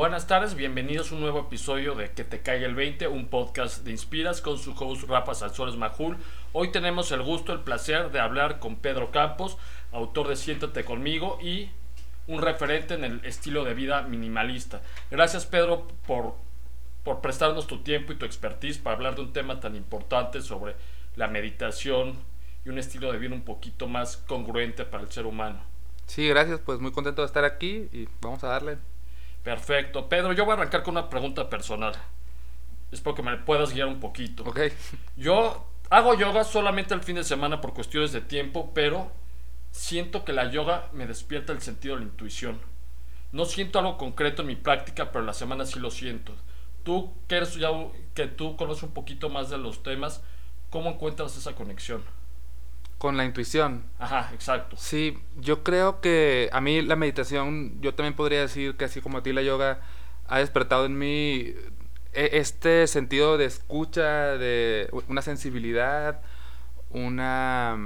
Buenas tardes, bienvenidos a un nuevo episodio de Que te caiga el 20, un podcast de Inspiras con su host Rafa Salsores Majul. Hoy tenemos el gusto, el placer de hablar con Pedro Campos, autor de Siéntate conmigo y un referente en el estilo de vida minimalista. Gracias Pedro por, por prestarnos tu tiempo y tu expertise para hablar de un tema tan importante sobre la meditación y un estilo de vida un poquito más congruente para el ser humano. Sí, gracias, pues muy contento de estar aquí y vamos a darle. Perfecto. Pedro, yo voy a arrancar con una pregunta personal. Espero que me puedas guiar un poquito. Ok. Yo hago yoga solamente el fin de semana por cuestiones de tiempo, pero siento que la yoga me despierta el sentido de la intuición. No siento algo concreto en mi práctica, pero en la semana sí lo siento. Tú que eres ya que tú conoces un poquito más de los temas, ¿cómo encuentras esa conexión? Con la intuición. Ajá, exacto. Sí, yo creo que a mí la meditación, yo también podría decir que así como a ti la yoga ha despertado en mí e, este sentido de escucha, de una sensibilidad, una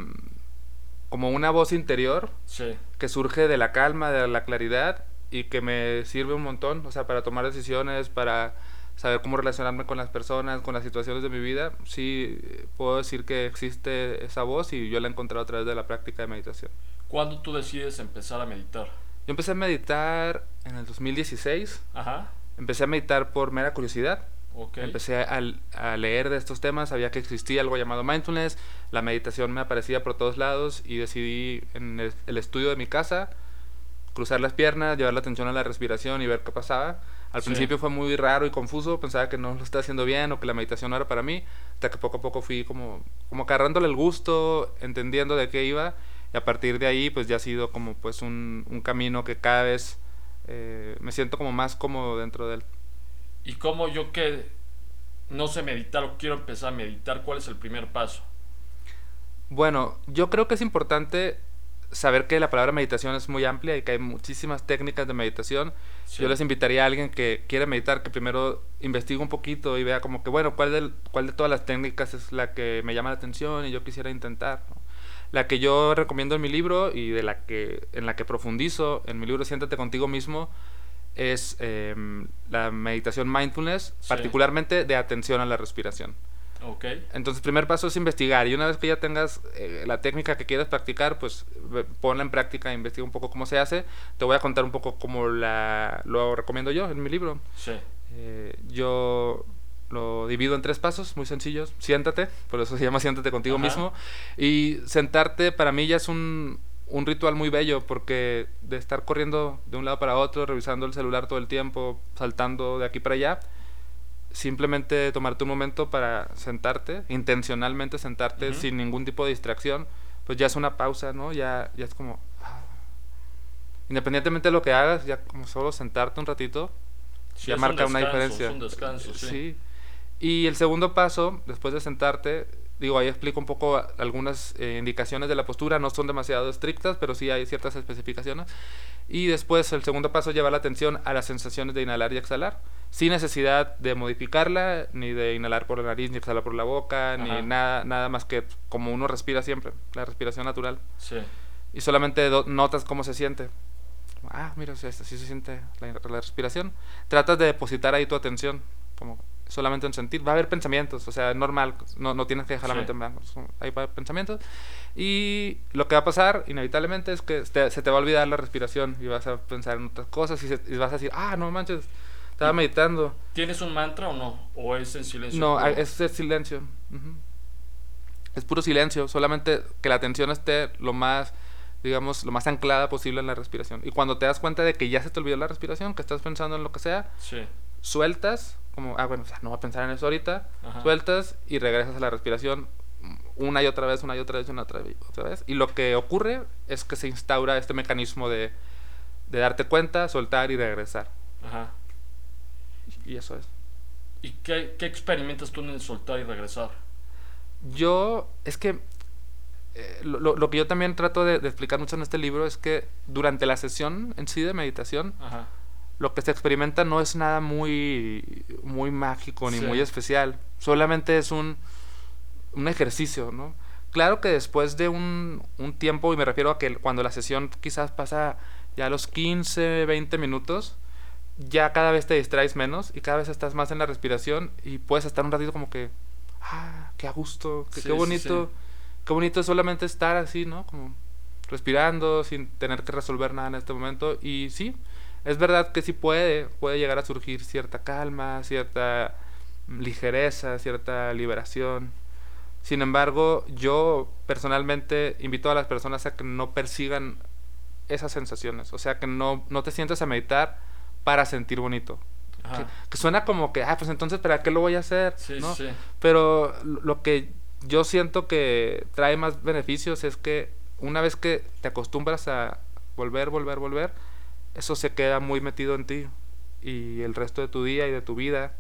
como una voz interior Sí. que surge de la calma, de la claridad y que me sirve un montón, o sea, para tomar decisiones, para saber cómo relacionarme con las personas, con las situaciones de mi vida. Sí, puedo decir que existe esa voz y yo la he encontrado a través de la práctica de meditación. ¿Cuándo tú decides empezar a meditar? Yo empecé a meditar en el 2016. Ajá. Empecé a meditar por mera curiosidad. Ok. Empecé a, a leer de estos temas, sabía que existía algo llamado mindfulness, la meditación me aparecía por todos lados y decidí en el, el estudio de mi casa cruzar las piernas, llevar la atención a la respiración y ver qué pasaba. Al Sí. principio fue muy raro y confuso, pensaba que no lo estaba haciendo bien o que la meditación no era para mí, hasta que poco a poco fui como, como agarrándole el gusto, entendiendo de qué iba, y a partir de ahí pues ya ha sido como pues un, un camino que cada vez eh, me siento como más cómodo dentro de él. ¿Y cómo yo que no sé meditar o quiero empezar a meditar, cuál es el primer paso? Bueno, yo creo que es importante saber que la palabra meditación es muy amplia y que hay muchísimas técnicas de meditación. Sí. Yo les invitaría a alguien que quiere meditar que primero investigue un poquito y vea como que, bueno, ¿cuál de, cuál de todas las técnicas es la que me llama la atención y yo quisiera intentar? ¿no? La que yo recomiendo en mi libro y de la que, en la que profundizo en mi libro Siéntate contigo mismo es eh, la meditación mindfulness, Sí. particularmente de atención a la respiración. Ok. Entonces, primer paso es investigar. Y una vez que ya tengas eh, la técnica que quieres practicar, pues ponla en práctica, investiga un poco cómo se hace. Te voy a contar un poco cómo la, lo recomiendo yo en mi libro. Sí. Eh, yo lo divido en tres pasos muy sencillos. Siéntate, por eso se llama siéntate contigo Ajá. mismo. Y sentarte para mí ya es un, un ritual muy bello porque de estar corriendo de un lado para otro, revisando el celular todo el tiempo, saltando de aquí para allá, simplemente tomarte un momento para sentarte, intencionalmente sentarte sin ningún tipo de distracción, pues ya es una pausa, ¿no? Ya, ya es como... ah. Independientemente de lo que hagas, ya como solo sentarte un ratito, Sí, ya un marca una diferencia. Es un descanso, sí. Y el segundo paso, después de sentarte, digo, ahí explico un poco algunas eh, indicaciones de la postura, no son demasiado estrictas, pero sí hay ciertas especificaciones. Y después el segundo paso es llevar la atención a las sensaciones de inhalar y exhalar, sin necesidad de modificarla, ni de inhalar por la nariz, ni exhalar por la boca, Ajá. ni nada, nada más que como uno respira siempre, la respiración natural. Sí. Y solamente notas cómo se siente. Ah, mira, así se siente la, la respiración. Tratas de depositar ahí tu atención, como solamente en sentir. Va a haber pensamientos, o sea, es normal, no, no tienes que dejar la Sí. mente en blanco. Ahí va a haber pensamientos. Y lo que va a pasar, inevitablemente, es que te- se te va a olvidar la respiración y vas a pensar en otras cosas y, se- y vas a decir, ah, no manches, estaba Y- meditando. ¿Tienes un mantra o no? ¿O es en silencio? No, puro? es el silencio. Ujú. Es puro silencio, solamente que la atención esté lo más, digamos, lo más anclada posible en la respiración. Y cuando te das cuenta de que ya se te olvidó la respiración, que estás pensando en lo que sea, Sí. Sueltas, como, ah, bueno, o sea, no voy a pensar en eso ahorita, Ajá. sueltas y regresas a la respiración una y otra vez, una y otra vez, una otra vez, otra vez. Y lo que ocurre es que se instaura este mecanismo de, de darte cuenta, soltar y regresar. Ajá. Y eso es. ¿Y qué, qué experimentas tú en el soltar y regresar? Yo, es que eh, lo, lo- lo que yo también trato de, de explicar mucho en este libro es que durante la sesión en sí de meditación, Ajá. Lo que se experimenta no es nada muy, muy mágico ni Sí. muy especial, solamente es un, un ejercicio, ¿no? Claro que después de un, un tiempo, y me refiero a que cuando la sesión quizás pasa ya a los 15, 20 minutos, ya cada vez te distraes menos y cada vez estás más en la respiración y puedes estar un ratito como que, ah, qué a gusto, qué, Sí, qué bonito, sí. qué bonito es solamente estar así, ¿no? Como respirando sin tener que resolver nada en este momento y sí, es verdad que sí puede, puede llegar a surgir cierta calma, cierta ligereza, cierta liberación. Sin embargo, yo personalmente invito a las personas a que no persigan esas sensaciones, o sea, que no, no te sientes a meditar para sentir bonito. Que, suena como que, ah, pues entonces, ¿para qué lo voy a hacer? Sí, ¿no? sí. Pero lo que yo siento que trae más beneficios es que una vez que te acostumbras a volver, volver, volver, eso se queda muy metido en ti y el resto de tu día y de tu vida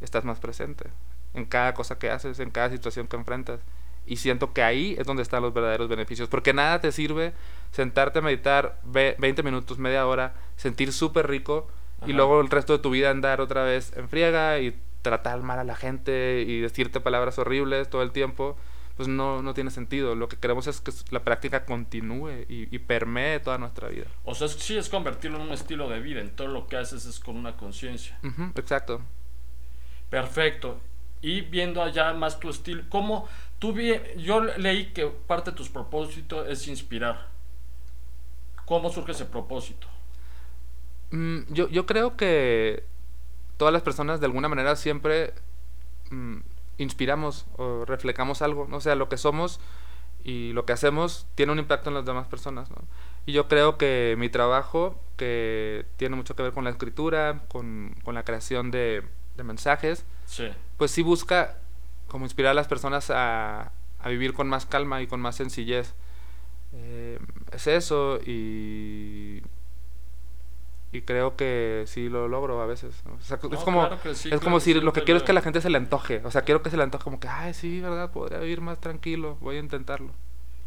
estás más presente en cada cosa que haces, en cada situación que enfrentas. Y siento que ahí es donde están los verdaderos beneficios, porque nada te sirve sentarte a meditar ve- 20 minutos, media hora, sentir súper rico y luego el resto de tu vida andar otra vez en friega y tratar mal a la gente y decirte palabras horribles todo el tiempo, pues no, no tiene sentido. Lo que queremos es que la práctica continúe y, y permee toda nuestra vida. O sea, es- sí es convertirlo en un estilo de vida. En todo lo que haces es con una conciencia. Exacto. Perfecto. Y viendo allá más tu estilo, ¿cómo tú vi, yo leí que parte de tus propósitos es inspirar. ¿Cómo surge ese propósito? Mm, yo, yo creo que todas las personas de alguna manera siempre mm, inspiramos o reflejamos algo, ¿no? o sea, lo que somos y lo que hacemos tiene un impacto en las demás personas. ¿no? Y yo creo que mi trabajo, que tiene mucho que ver con la escritura, con, con la creación de, de mensajes, Sí. pues sí busca como inspirar a las personas a, a vivir con más calma y con más sencillez. Eh, es eso y, y creo que sí lo logro a veces. ¿no? O sea, No, es como, claro que sí, es como si sí, lo que quiero es que la gente se le antoje. O sea, quiero que se le antoje como que, ay, sí, ¿verdad? Podría vivir más tranquilo, voy a intentarlo.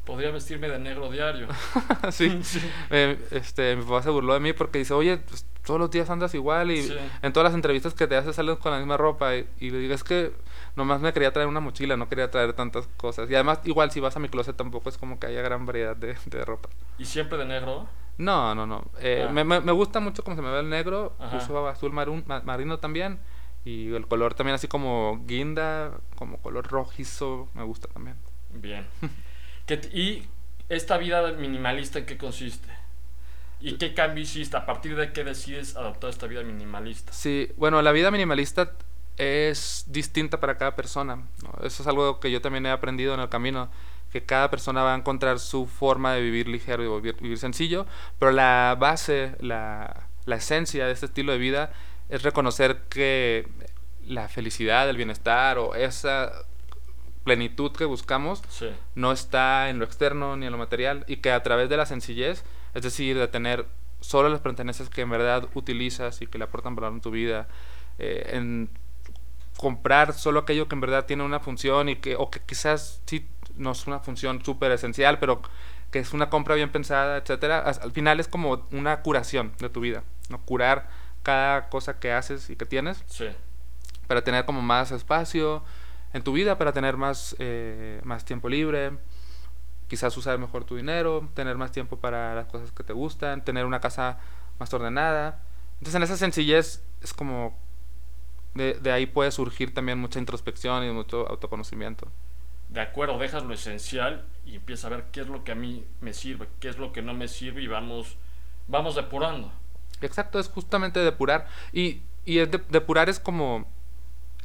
Podría vestirme de negro diario. sí. Sí. Eh, este, mi papá se burló de mí porque dice, oye, pues, todos los días andas igual y en todas las entrevistas que te haces sales con la misma ropa y, y le digo, es que nomás me quería traer una mochila, no quería traer tantas cosas. Y además, igual si vas a mi closet tampoco es como que haya gran variedad de, de ropa. ¿Y siempre de negro? No, no, no. Eh, Ah. me, me- me gusta mucho cómo se me ve el negro, Ajá. uso azul marun- marino también y el color también así como guinda, como color rojizo, me gusta también. Bien. ¿Qué ¿Y esta vida minimalista en qué consiste? ¿Y qué cambio hiciste? ¿A partir de qué decides adoptar esta vida minimalista? Sí, bueno, la vida minimalista es distinta para cada persona. ¿no? Eso es algo que yo también he aprendido en el camino, que cada persona va a encontrar su forma de vivir ligero y vivir, vivir sencillo, pero la base, la, la esencia de este estilo de vida es reconocer que la felicidad, el bienestar o esa plenitud que buscamos Sí. no está en lo externo ni en lo material y que a través de la sencillez, es decir, de tener solo las pertenencias que en verdad utilizas y que le aportan valor en tu vida, eh, en comprar solo aquello que en verdad tiene una función y que o que quizás sí no es una función súper esencial, pero que es una compra bien pensada, etcétera. Al final es como una curación de tu vida, no curar cada cosa que haces y que tienes Sí. para tener como más espacio en tu vida, para tener más, eh, más tiempo libre, quizás usar mejor tu dinero, tener más tiempo para las cosas que te gustan, tener una casa más ordenada. Entonces en esa sencillez es como de, de ahí puede surgir también mucha introspección y mucho autoconocimiento. De acuerdo, dejas lo esencial y empiezas a ver qué es lo que a mí me sirve, qué es lo que no me sirve y vamos, vamos depurando. Exacto, es justamente depurar. Y, y es de- depurar es como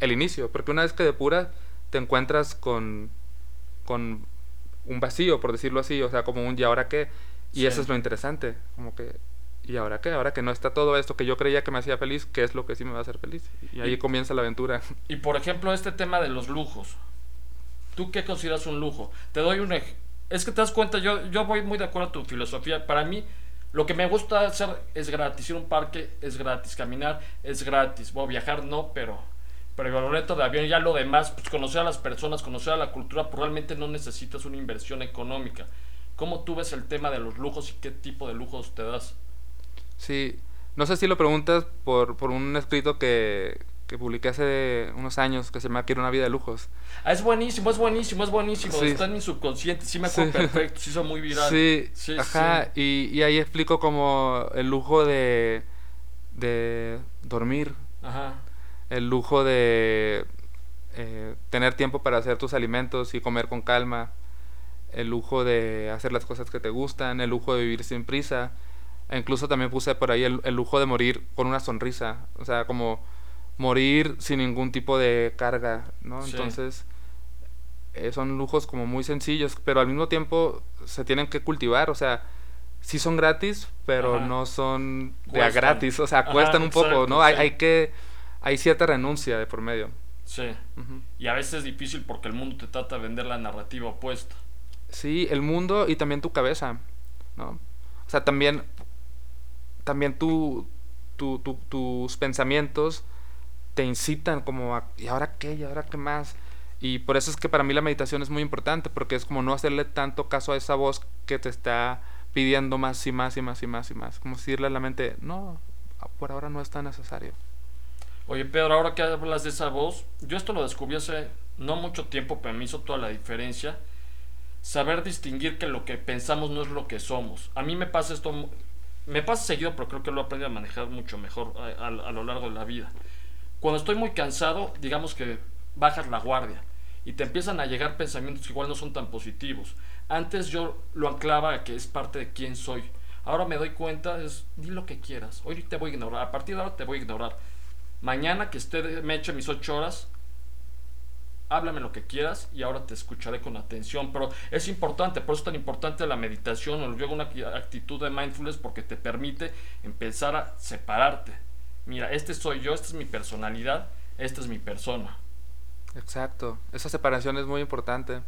el inicio, porque una vez que depuras, te encuentras con, con un vacío, por decirlo así, o sea, como un ¿y ahora qué? Y Sí. eso es lo interesante, como que ¿y ahora qué? Ahora que no está todo esto que yo creía que me hacía feliz, ¿qué es lo que sí me va a hacer feliz? Y ahí Y- comienza la aventura. Y por ejemplo, este tema de los lujos. ¿Tú qué consideras un lujo? Te doy un ej- Es que te das cuenta, yo, yo voy muy de acuerdo a tu filosofía. Para mí, lo que me gusta hacer es gratis. Ir a un parque es gratis. Caminar es gratis. A viajar, no, pero. Pero el boleto de avión, ya lo demás, pues conocer a las personas, conocer a la cultura, probablemente no necesitas una inversión económica. ¿Cómo tú ves el tema de los lujos y qué tipo de lujos te das? Sí, no sé si lo preguntas por, por un escrito que, que publiqué hace unos años que se llama Quiero una vida de lujos. Ah, es buenísimo, es buenísimo, es buenísimo. Sí. Está en mi subconsciente, sí me acuerdo Sí. perfecto, sí hizo muy viral. Sí, Sí, ajá, sí. Y, y ahí explico como el lujo de, de dormir, Ajá. el lujo de eh, tener tiempo para hacer tus alimentos y comer con calma, el lujo de hacer las cosas que te gustan, el lujo de vivir sin prisa. E incluso también puse por ahí el, el lujo de morir con una sonrisa, o sea, como morir sin ningún tipo de carga, ¿no? Sí. Entonces, eh, son lujos como muy sencillos, pero al mismo tiempo se tienen que cultivar, o sea, sí son gratis, pero Ajá. no son de a gratis, o sea, Ajá, cuestan un poco, ¿no? Hay, sí. hay que, hay cierta renuncia de por medio. Sí. Y a veces es difícil porque el mundo te trata de vender la narrativa opuesta. Sí, el mundo y también tu cabeza, ¿no? O sea, también, también tu, tu- tu- tus pensamientos te incitan como a, ¿y ahora qué? ¿Y ahora qué más? Y por eso es que para mí la meditación es muy importante, porque es como no hacerle tanto caso a esa voz que te está pidiendo más y más y más y más y más. Como decirle a la mente, no, por ahora no es tan necesario. Oye, Pedro, ahora que hablas de esa voz, yo esto lo descubrí hace no mucho tiempo, pero me hizo toda la diferencia. Saber distinguir que lo que pensamos no es lo que somos. A mí me pasa esto, me pasa seguido, pero creo que lo he aprendido a manejar mucho mejor a- a lo largo de la vida. Cuando estoy muy cansado, digamos que bajas la guardia y te empiezan a llegar pensamientos que igual no son tan positivos. Antes yo lo anclaba a que es parte de quién soy. Ahora me doy cuenta, es di lo que quieras. Hoy te voy a ignorar, a partir de ahora te voy a ignorar. Mañana que esté, me eche mis ocho horas, háblame lo que quieras y ahora te escucharé con atención. Pero es importante, por eso es tan importante la meditación o luego una acti- actitud de mindfulness porque te permite empezar a separarte. Mira, este soy yo, esta es mi personalidad, esta es mi persona. Exacto, esa separación es muy importante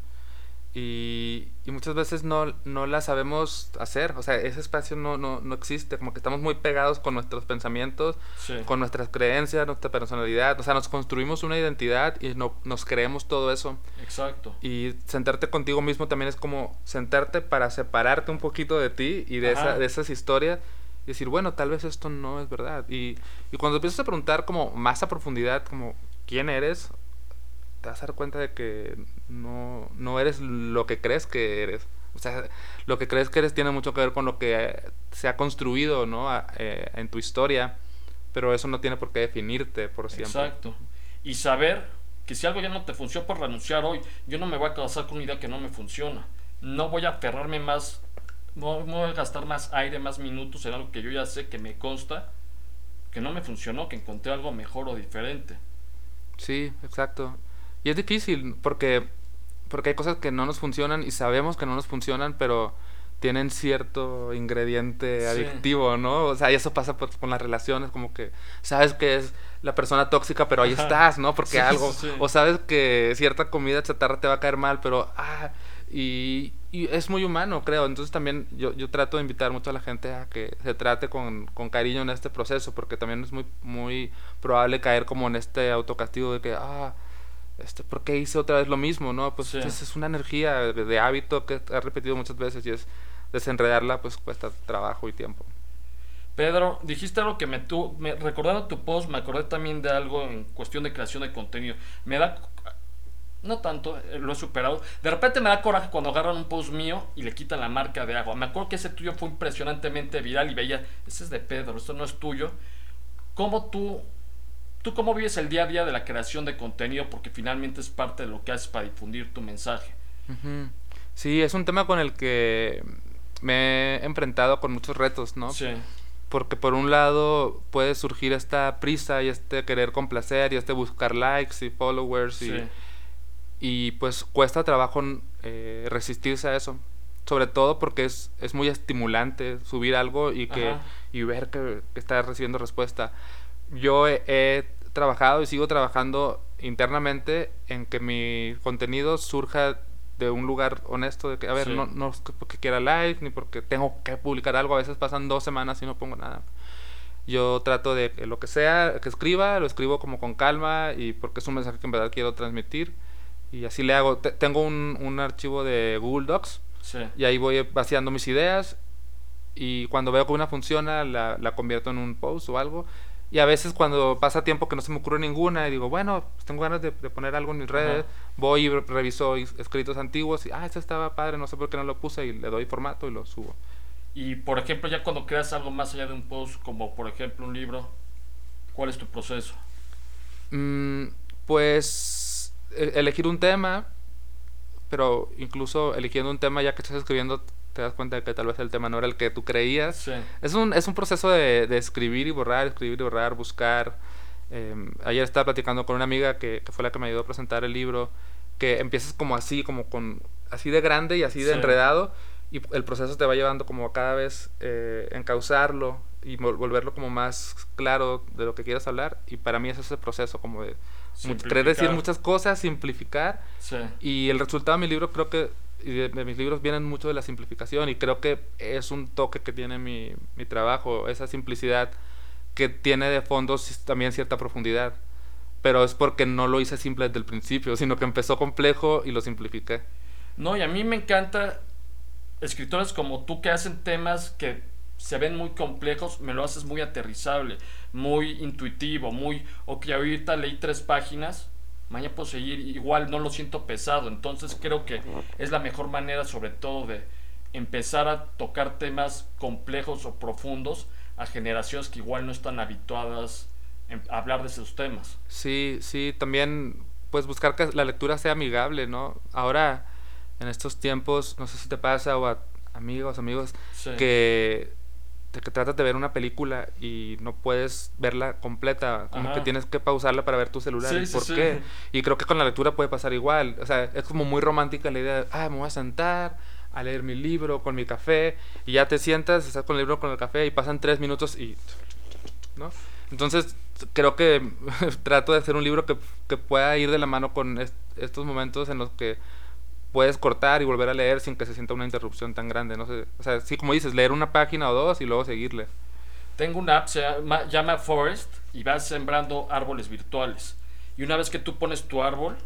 y, y muchas veces no, no la sabemos hacer, o sea, ese espacio no, no, no existe, como que estamos muy pegados con nuestros pensamientos, Sí. con nuestras creencias, nuestra personalidad, o sea, nos construimos una identidad y no, nos creemos todo eso. Exacto. Y sentarte contigo mismo también es como sentarte para separarte un poquito de ti y de, esa, de esas historias y decir, bueno, tal vez esto no es verdad. Y, cuando empiezas a preguntar como más a profundidad, como quién eres, te vas a dar cuenta de que no, no eres lo que crees que eres. O sea, lo que crees que eres tiene mucho que ver con lo que se ha construido ¿no? Eh, en tu historia, pero eso no tiene por qué definirte por siempre. Exacto. Y saber que si algo ya no te funciona por renunciar hoy, yo no me voy a casar con una idea que no me funciona. No voy a aferrarme más, no, no voy a gastar más aire, más minutos en algo que yo ya sé, que me consta, que no me funcionó, que encontré algo mejor o diferente. Sí, exacto. Y es difícil porque, porque hay cosas que no nos funcionan y sabemos que no nos funcionan, pero tienen cierto ingrediente Sí. adictivo, ¿no? O sea, y eso pasa por- con las relaciones, como que sabes que es la persona tóxica, pero ahí Ajá. estás, ¿no? Porque Sí, algo, sí. o sabes que cierta comida chatarra te va a caer mal, pero, ah, y, y es muy humano, creo. Entonces también yo, yo trato de invitar mucho a la gente a que se trate con, con cariño en este proceso, porque también es muy, muy probable caer como en este autocastigo de que, ah, este, ¿por qué hice otra vez lo mismo? No, pues Sí. es, es una energía de, de hábito que has repetido muchas veces y es desenredarla, pues cuesta trabajo y tiempo. Pedro, dijiste algo que me tu, me, recordando tu post, me acordé también de algo en cuestión de creación de contenido. Me da, no tanto, eh, lo he superado. De repente me da coraje cuando agarran un post mío y le quitan la marca de agua. Me acuerdo que ese tuyo fue impresionantemente viral y veía, ese es de Pedro, esto no es tuyo. ¿Cómo tú, tú cómo vives el día a día de la creación de contenido? Porque finalmente es parte de lo que haces para difundir tu mensaje. Sí, es un tema con el que me he enfrentado con muchos retos, ¿no? Sí, Porque por un lado puede surgir esta prisa y este querer complacer y este buscar likes y followers sí, y pues cuesta trabajo eh, resistirse a eso. Sobre todo porque es, es muy estimulante subir algo y que Ajá. y ver que, que está recibiendo respuesta. Yo he, he trabajado y sigo trabajando internamente en que mi contenido surja de un lugar honesto de que, a ver, Sí. no, no porque quiera like ni porque tengo que publicar algo, a veces pasan dos semanas y no pongo nada. Yo trato de que lo que sea que escriba, lo escribo como con calma y porque es un mensaje que en verdad quiero transmitir y así le hago. Te- tengo un, un archivo de Google Docs sí. y ahí voy vaciando mis ideas y cuando veo que una funciona la, la convierto en un post o algo y a veces cuando pasa tiempo que no se me ocurre ninguna y digo bueno pues tengo ganas de, de poner algo en mis redes Ajá. voy y re- reviso is- escritos antiguos y ah este estaba padre no sé por qué no lo puse y le doy formato y lo subo Y por ejemplo, ya cuando creas algo más allá de un post, como por ejemplo un libro, ¿cuál es tu proceso? Mm, pues elegir un tema, pero incluso eligiendo un tema ya que estás escribiendo te das cuenta de que tal vez el tema no era el que tú creías. Sí. Es un, es un proceso de, de escribir y borrar, escribir y borrar, buscar. Eh, ayer estaba platicando con una amiga que, que, fue la que me ayudó a presentar el libro, que empiezas como así, como con así de grande y así de Sí. enredado, y el proceso te va llevando como a cada vez eh, encauzarlo y vol- volverlo como más claro de lo que quieras hablar. Y para mí ese es el proceso, como de querer decir muchas cosas, simplificar. Sí. Y el resultado de mi libro creo que, y de, de mis libros vienen mucho de la simplificación y creo que es un toque que tiene mi, mi trabajo, esa simplicidad que tiene de fondo también cierta profundidad. Pero es porque no lo hice simple desde el principio, sino que empezó complejo y lo simplifiqué. No, y a mí me encanta escritores como tú que hacen temas que se ven muy complejos, me lo haces muy aterrizable, muy intuitivo, muy, ok, ahorita leí tres páginas, mañana puedo seguir, igual no lo siento pesado, entonces creo que es la mejor manera sobre todo de empezar a tocar temas complejos o profundos a generaciones que igual no están habituadas a hablar de esos temas. Sí, sí, también pues buscar que la lectura sea amigable, ¿no? Ahora, en estos tiempos, no sé si te pasa o a amigos, amigos, Sí. que, que tratas de ver una película y no puedes verla completa, como Ajá. que tienes que pausarla para ver tu celular. Sí, ¿Y sí, por sí. qué? Y creo que con la lectura puede pasar igual. O sea, es como muy romántica la idea de, ah, me voy a sentar a leer mi libro con mi café y ya te sientas, estás con el libro con el café y pasan tres minutos y... ¿no? Entonces, creo que trato de hacer un libro que, que pueda ir de la mano con est- estos momentos en los que puedes cortar y volver a leer sin que se sienta una interrupción tan grande, no sé. O sea, sí, como dices, leer una página o dos y luego seguirle. Tengo una app, se llama, llama Forest y vas sembrando árboles virtuales. Y una vez que tú pones tu árbol,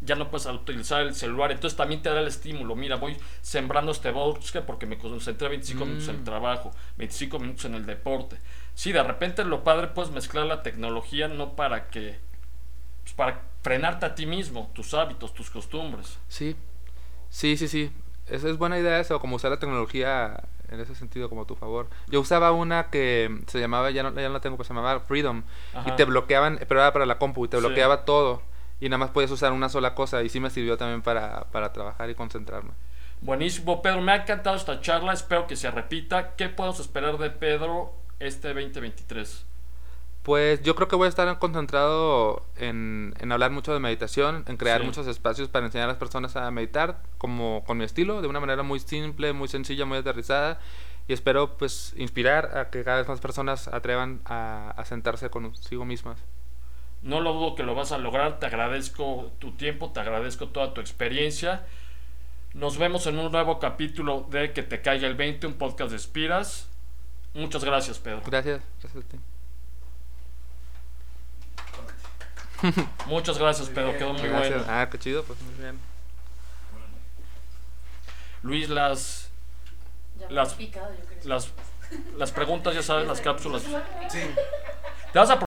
ya no puedes utilizar el celular. Entonces también te da el estímulo. Mira, voy sembrando este bosque porque me concentré 25 minutos en el Mm. trabajo, 25 minutos en el deporte. Sí, de repente lo padre puedes mezclar la tecnología no para que... pues, para frenarte a ti mismo, tus hábitos, tus costumbres. Sí, sí, sí, sí. Esa es buena idea eso, como usar la tecnología en ese sentido como a tu favor. Yo usaba una que se llamaba, ya no, ya no la tengo, pues se llamaba Freedom. Ajá. Y te bloqueaban, pero era para la compu, y te Sí. bloqueaba todo. Y nada más podías usar una sola cosa. Y sí me sirvió también para, para trabajar y concentrarme. Buenísimo, Pedro. Me ha encantado esta charla. Espero que se repita. ¿Qué podemos esperar de Pedro este 2023? Pues yo creo que voy a estar concentrado en, en hablar mucho de meditación, en crear Sí. muchos espacios para enseñar a las personas a meditar, como con mi estilo, de una manera muy simple, muy sencilla, muy aterrizada. Y espero pues inspirar a que cada vez más personas atrevan a, a sentarse consigo mismas. No lo dudo que lo vas a lograr. Te agradezco tu tiempo, te agradezco toda tu experiencia. Nos vemos en un nuevo capítulo de Que te caiga el 20, un podcast de Espiras. Muchas gracias, Pedro. Gracias, gracias a ti. Muchas gracias, Pedro. Quedó muy Gracias. bueno. Ah, qué chido, pues muy bien. Luis, las, Ya Las- picado, yo creo. las, las preguntas, ya sabes, las cápsulas. Sí. Te vas a